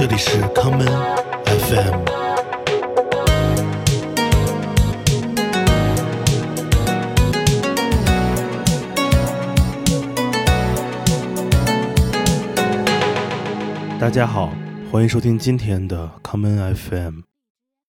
这里是 common FM。大家好，欢迎收听今天的 common FM。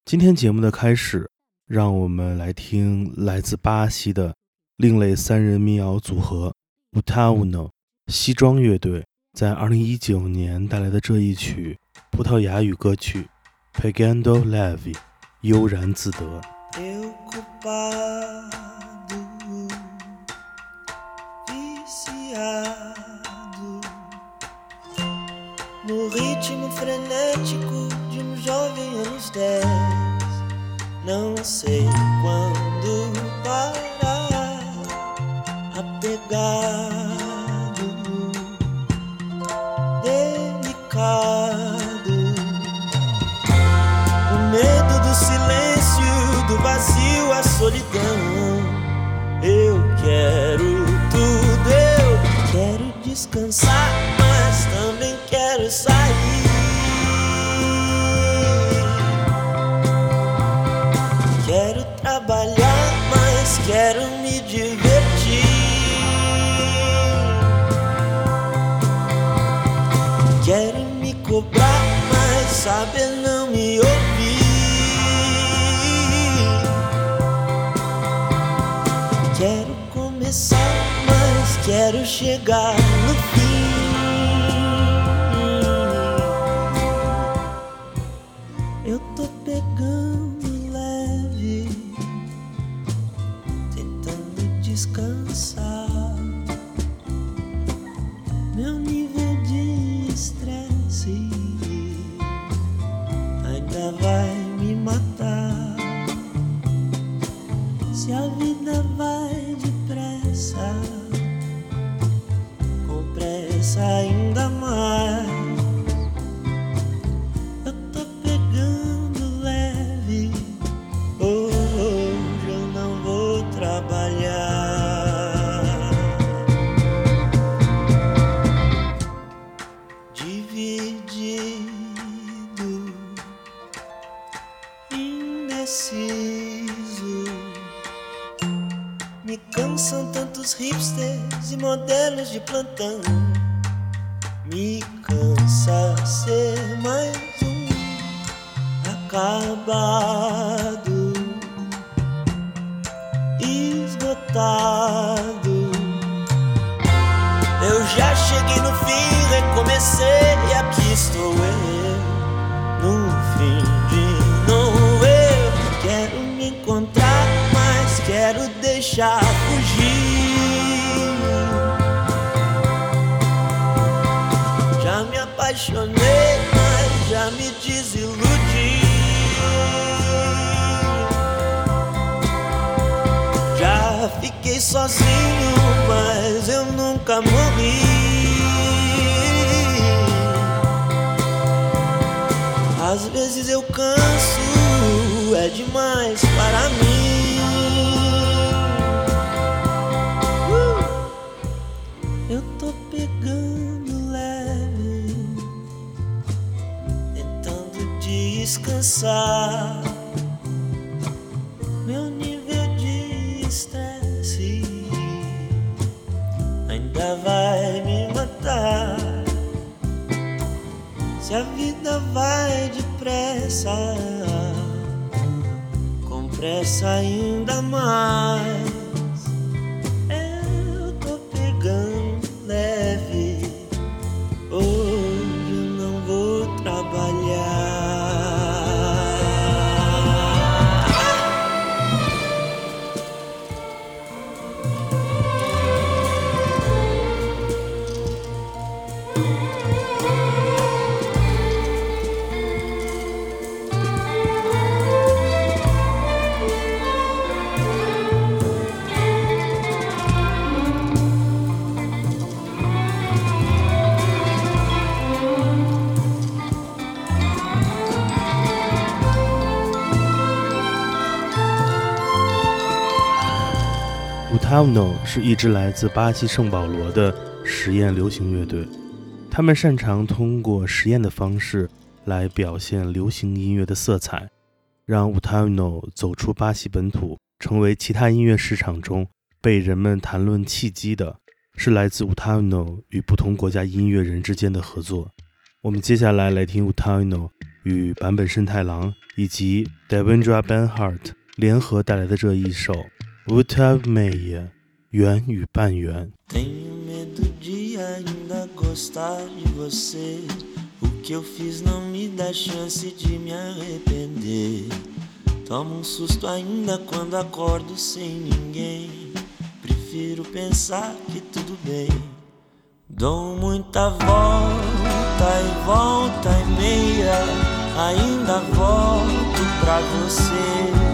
今天节目的开始，让我们来听来自巴西的另类三人民谣组合 Utauno 西装乐队在2019年带来的这一曲葡萄牙语歌曲《Pegando Leve》，悠然自得。no ritmo frenético de um jovem aos dez. Não sei quando parar, apegado, descansar, mas também quero sair. Quero trabalhar, mas quero me divertir. Quero me cobrar, mas saber pressa ainda mais. Já me desiludi. Já fiquei sozinho, mas eu nunca morri. Às vezes eu canso, é demais para mim. Meu nível de estresse ainda vai me matar. Se a vida vai depressa, com pressa ainda mais. Utauno 是一支来自巴西圣保罗的实验流行乐队，他们擅长通过实验的方式来表现流行音乐的色彩，让 u t a n o 走出巴西本土，成为其他音乐市场中被人们谈论契机的，是来自 u t a n o 与不同国家音乐人之间的合作。我们接下来来听 u t a n o 与坂本慎太郎以及 Devendra Banhart 联合带来的这一首《Ultra Meia, Yuan e Pan Yuan. Tenho medo de ainda gostar de você. O que eu fiz não me dá chance de me arrepender. Tomo um susto ainda quando acordo sem ninguém. Prefiro pensar que tudo bem. Dou muita volta e volta e meia. Ainda volto pra você.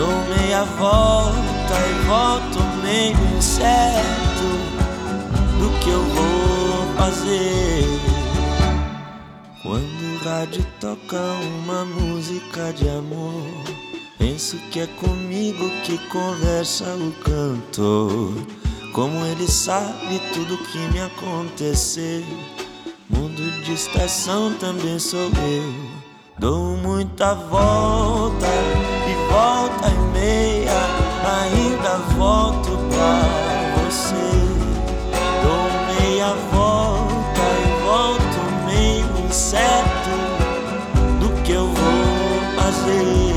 Dou meia volta e volto meio incerto do que eu vou fazer. Quando o rádio toca uma música de amor, penso que é comigo que conversa o cantor. Como ele sabe tudo que me aconteceu. Mundo de estação também sou eu. Dou muita volta e volta e meia, ainda volto pra você. Dou meia volta e volto meio incerto do que eu vou fazer.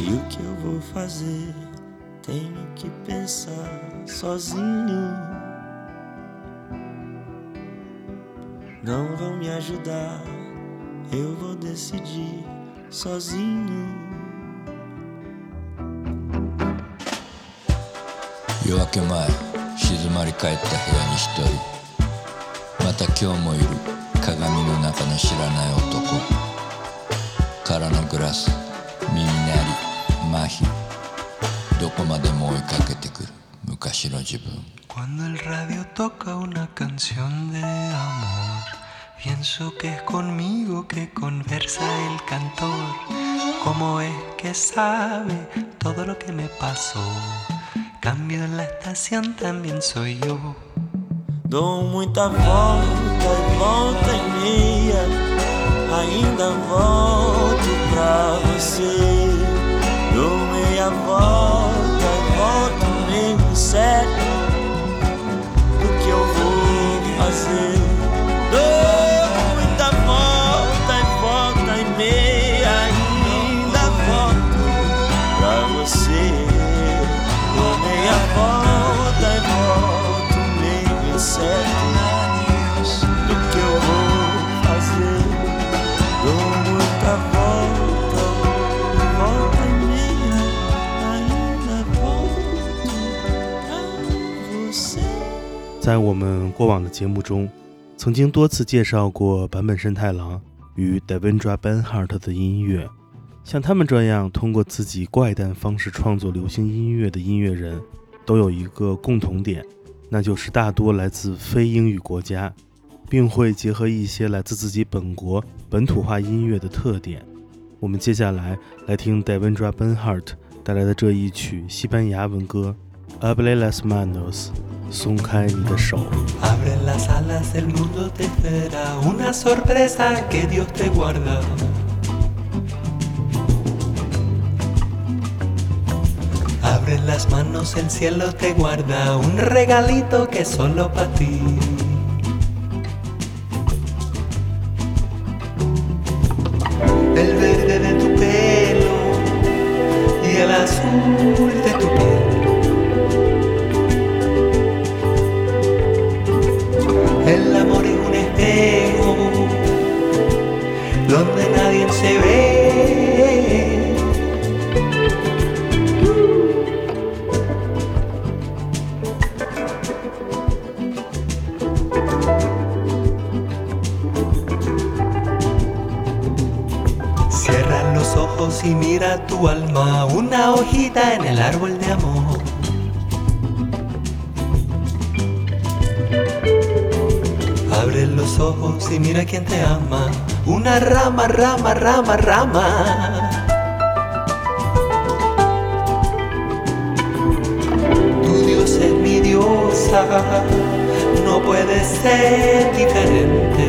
E o que eu vou fazer? Tenho que pensar sozinho. Não vão me ajudar, eu vou decidir sozinho. 夜明け前静まり返った部屋に一人また今日もいる鏡の中の知らない男空のグラス耳鳴り麻痺どこまでも追いかけてくる昔の自分 Cuando el radio toca una canción de amor, pienso que es conmigo que conversa el cantor. ¿Cómo es que sabe todo lo que me pasó? Cambio en la estación también soy yo. Dou muita volta e volta e meia, ainda volto pra você. Dou meia volta e volto meio certo do que eu vou fazer. 在我们过往的节目中，曾经多次介绍过坂本慎太郎与 Devendra b e n h a r t 的音乐。像他们这样通过自己怪诞方式创作流行音乐的音乐人，都有一个共同点，那就是大多来自非英语国家，并会结合一些来自自己本国本土化音乐的特点。我们接下来来听 Devendra b e n h a r t 带来的这一曲西班牙文歌《Abre las manos》，松开你的手。 Abre las alas, el mundo te espera, una sorpresa que Dios te guarda. Abre las manos, el cielo te guarda, un regalito que es solo para ti. Una rama, rama, rama, rama. Tu Dios es mi diosa. no puede ser diferente.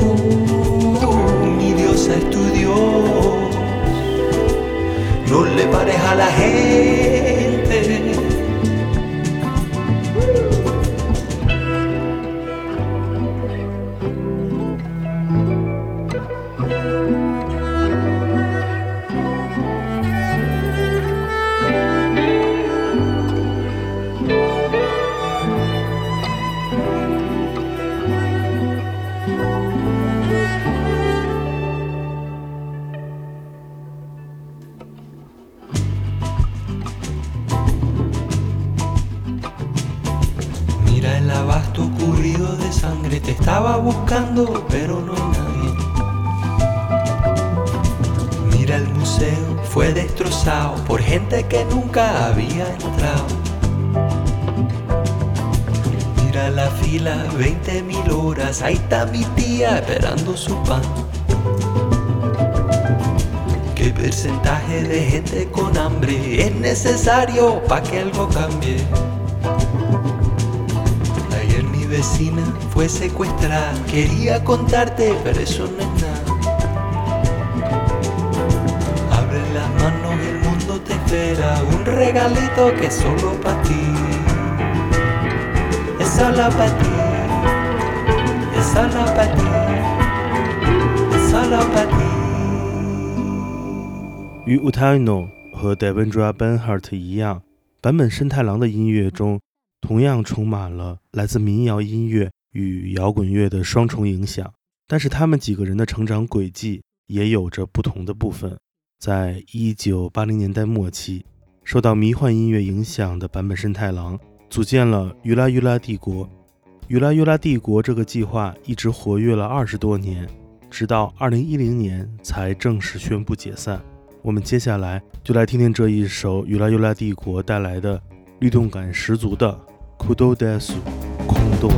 Uh, mi diosa es tu Dios, no le pares a la gente. El museo, fue destrozado por gente que nunca había entrado. Mira la fila, 20 mil horas, ahí está mi tía esperando su pan. ¿Qué porcentaje de gente con hambre es necesario para que algo cambie? Ayer mi vecina fue secuestrada, quería contarte, pero eso no es era un regalito que solo para ti. Es solo para ti. Es solo para ti. Es solo para ti. 与 Utano 和 Devendra Banhart 一样，坂本慎太郎的音乐中同样充满了来自民谣音乐与摇滚乐的双重影响。但是他们几个人的成长轨迹也有着不同的部分。在一九八零年代末期，受到迷幻音乐影响的坂本慎太郎组建了“于拉于拉帝国”。“于拉于拉帝国”这个计划一直活跃了二十多年，直到二零一零年才正式宣布解散。我们接下来就来听听这一首“于拉于拉帝国”带来的律动感十足的《Kudo Desu》空洞。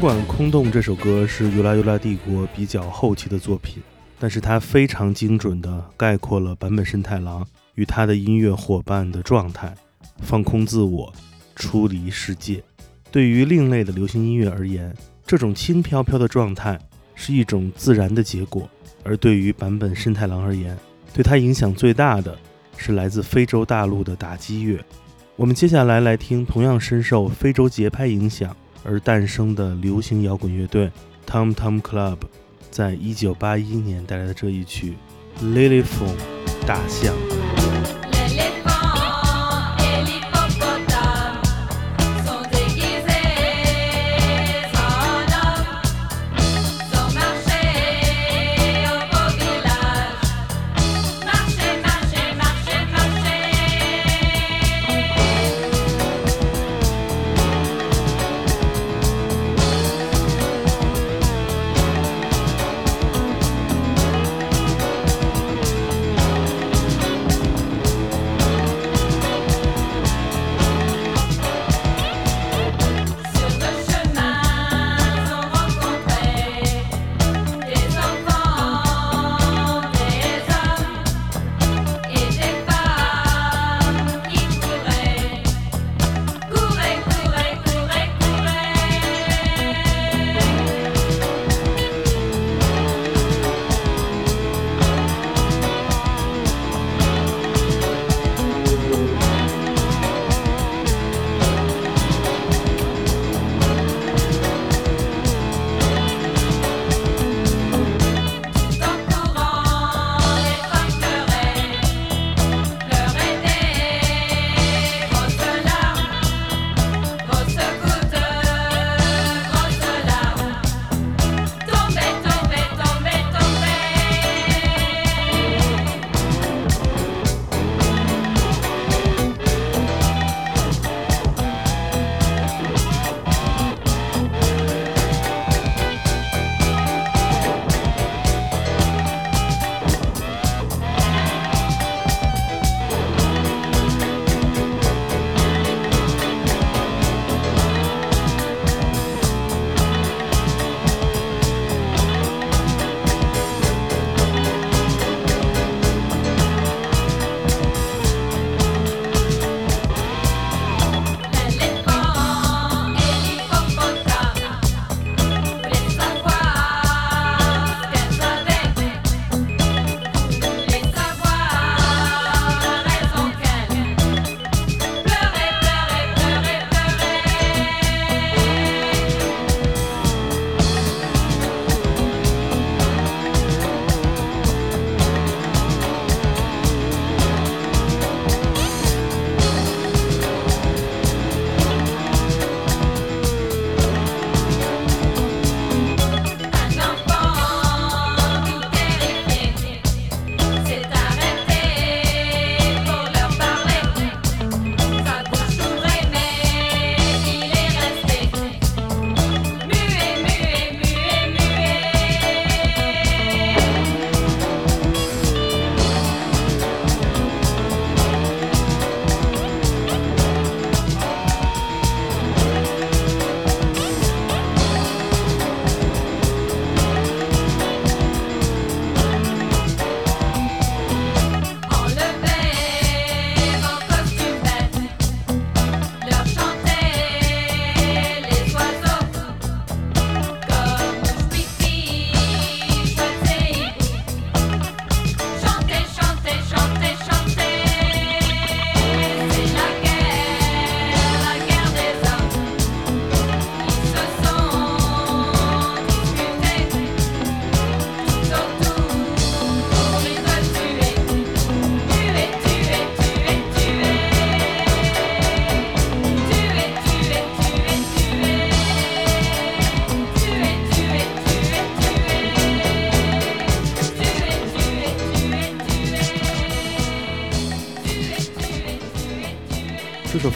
尽管《空洞》这首歌是《尤拉尤拉帝国》比较后期的作品，但是它非常精准地概括了坂本慎太郎与他的音乐伙伴的状态：放空自我，出离世界。对于另类的流行音乐而言，这种轻飘飘的状态是一种自然的结果；而对于坂本慎太郎而言，对他影响最大的是来自非洲大陆的打击乐。我们接下来来听同样深受非洲节拍影响而诞生的流行摇滚乐队 Tom Tom Club，在一九八一年带来的这一曲《Lily Phone》大象。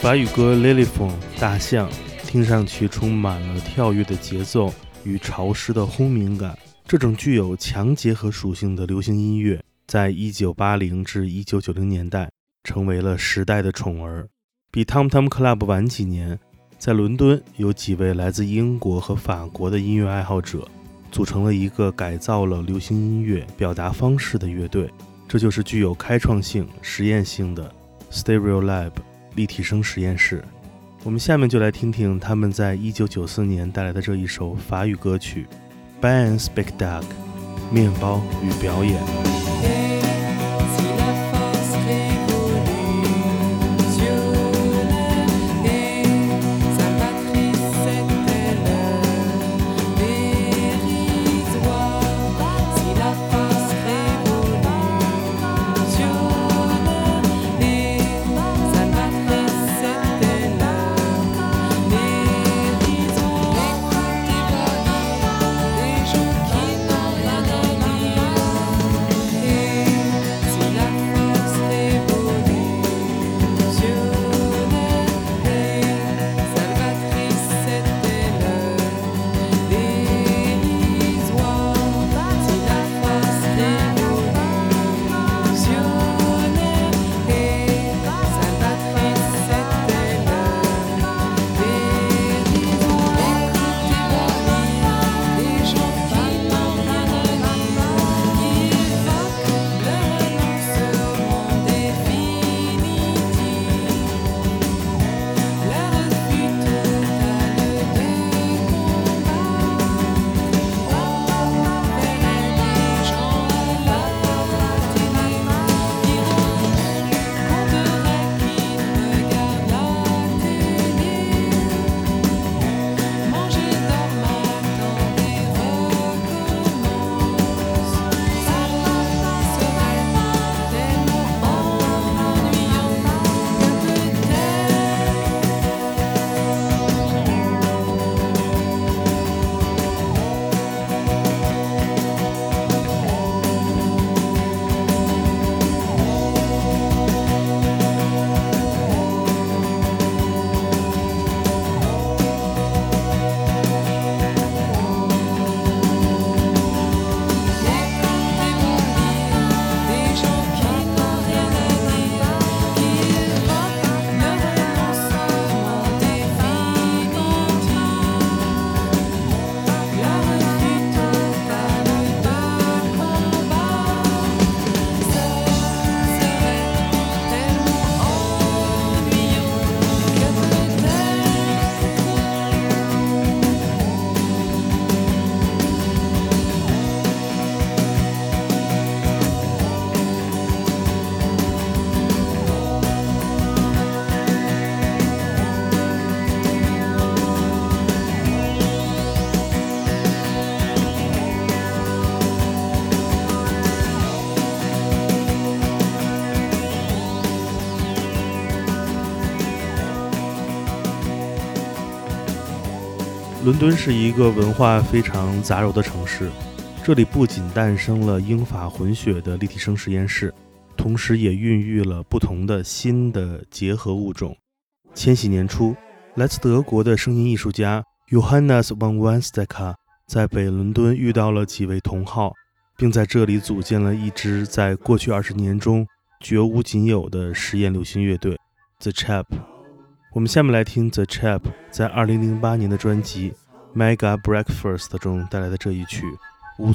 法语歌《l i l y f o n》大象，听上去充满了跳跃的节奏与潮湿的轰鸣感。这种具有强结合属性的流行音乐，在1980至1990年代成为了时代的宠儿。比 Tom Tom Club 晚几年，在伦敦有几位来自英国和法国的音乐爱好者，组成了一个改造了流行音乐表达方式的乐队，这就是具有开创性、实验性的 Stereo Lab 立体声实验室。我们下面就来听听他们在一九九四年带来的这一首法语歌曲《b a n Spectacle》面包与表演。伦敦是一个文化非常杂糅的城市，这里不仅诞生了英法混血的立体声实验室，同时也孕育了不同的新的结合物种。千禧年初，来自德国的声音艺术家 Johannes von Weizsäcker 在北伦敦遇到了几位同好，并在这里组建了一支在过去二十年中绝无仅有的实验流行乐队 The Chap。我们下面来听 The Chap 在2008年的专辑《Mega Breakfast》中带来的这一曲《w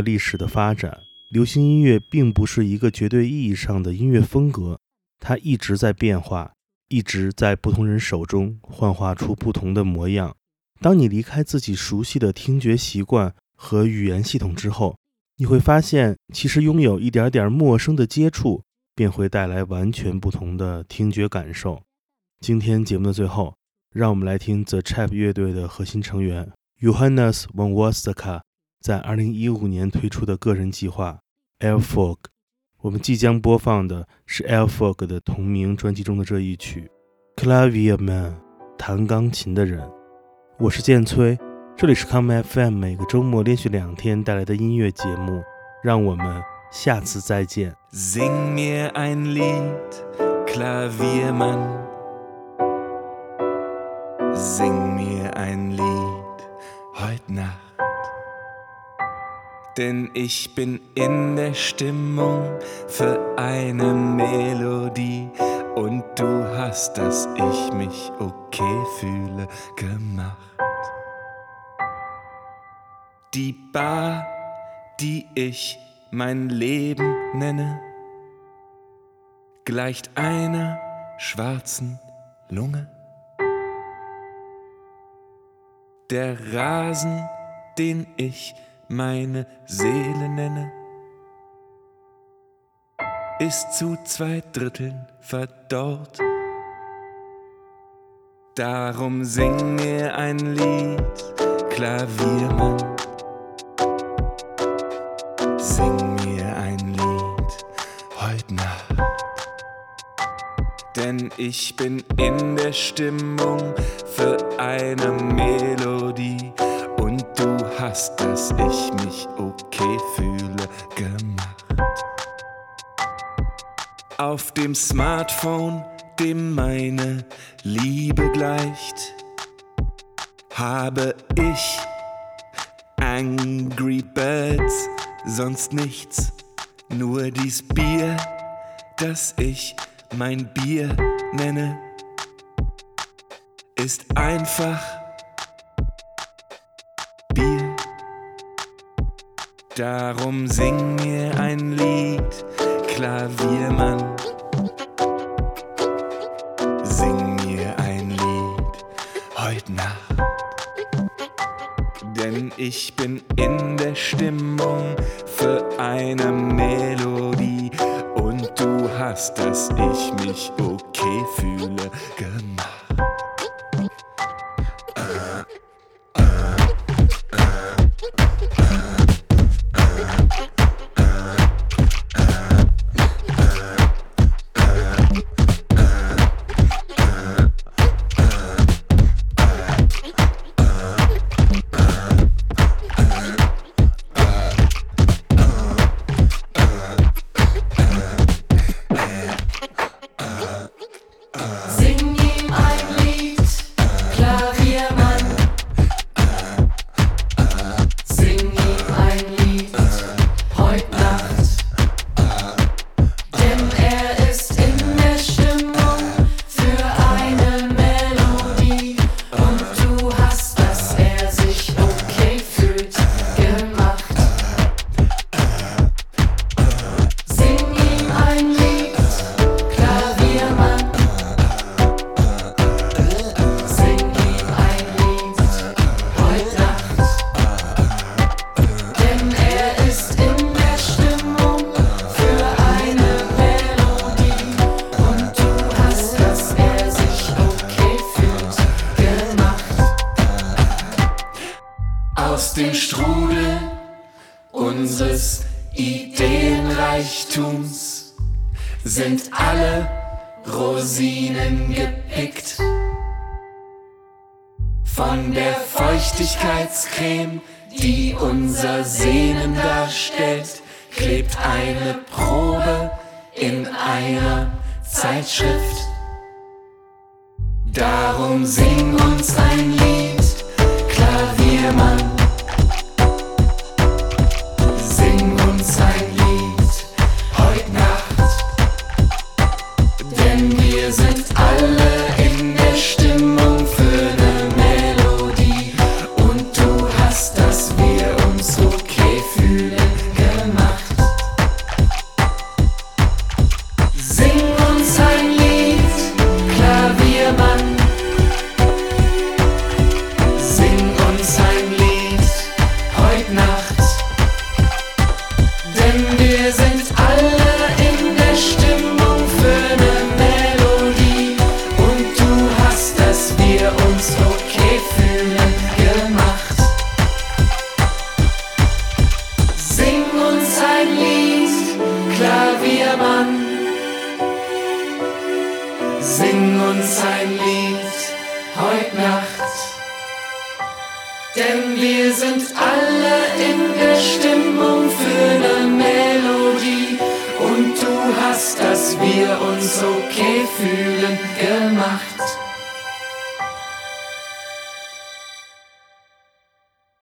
历史的发展，流行音乐并不是一个绝对意义上的音乐风格，它一直在变化，一直在不同人手中幻化出不同的模样。当你离开自己熟悉的听觉习惯和语言系统之后，你会发现，其实拥有一点点陌生的接触，便会带来完全不同的听觉感受。今天节目的最后，让我们来听 The Chap 乐队的核心成员 Johannes von Wostoka 在2015年推出的个人计划 Air Fog。我们即将播放的是 Air Fog 的同名专辑中的这一曲《Clavier Man》，弹钢琴的人。我是剑崔。这里是 Come FM，每个周末连续两天带来的音乐节目，让我们下次再见。Sing mir ein Lied, Klaviermann. Sing mir ein Lied heut Nacht. Denn ich bin in der Stimmung für eine Melodie. Und du hast, dass ich mich okay fühle, gemacht. Die Bar, die ich mein Leben nenne, gleicht einer schwarzen Lunge. Der Rasen, den ich meine Seele nenne, ist zu zwei Dritteln verdorrt. Darum sing mir ein Lied, Klaviermann. Sing mir ein Lied heut Nacht. Denn ich bin in der Stimmung für eine Melodie. Hast, dass ich mich okay fühle, gemacht. Auf dem Smartphone, dem meine Liebe gleicht, habe ich Angry Birds, sonst nichts, nur dies Bier, das ich mein Bier nenne, ist einfach Darum sing mir ein Lied, Klaviermann. Sing mir ein Lied heut Nacht. Denn ich bin in der Stimmung für eine Melodie. Und du hast, dass ich mich okay fühle, gemacht. Eine Probe in einer Zeitschrift. Darum sing uns ein Lied, Klaviermann.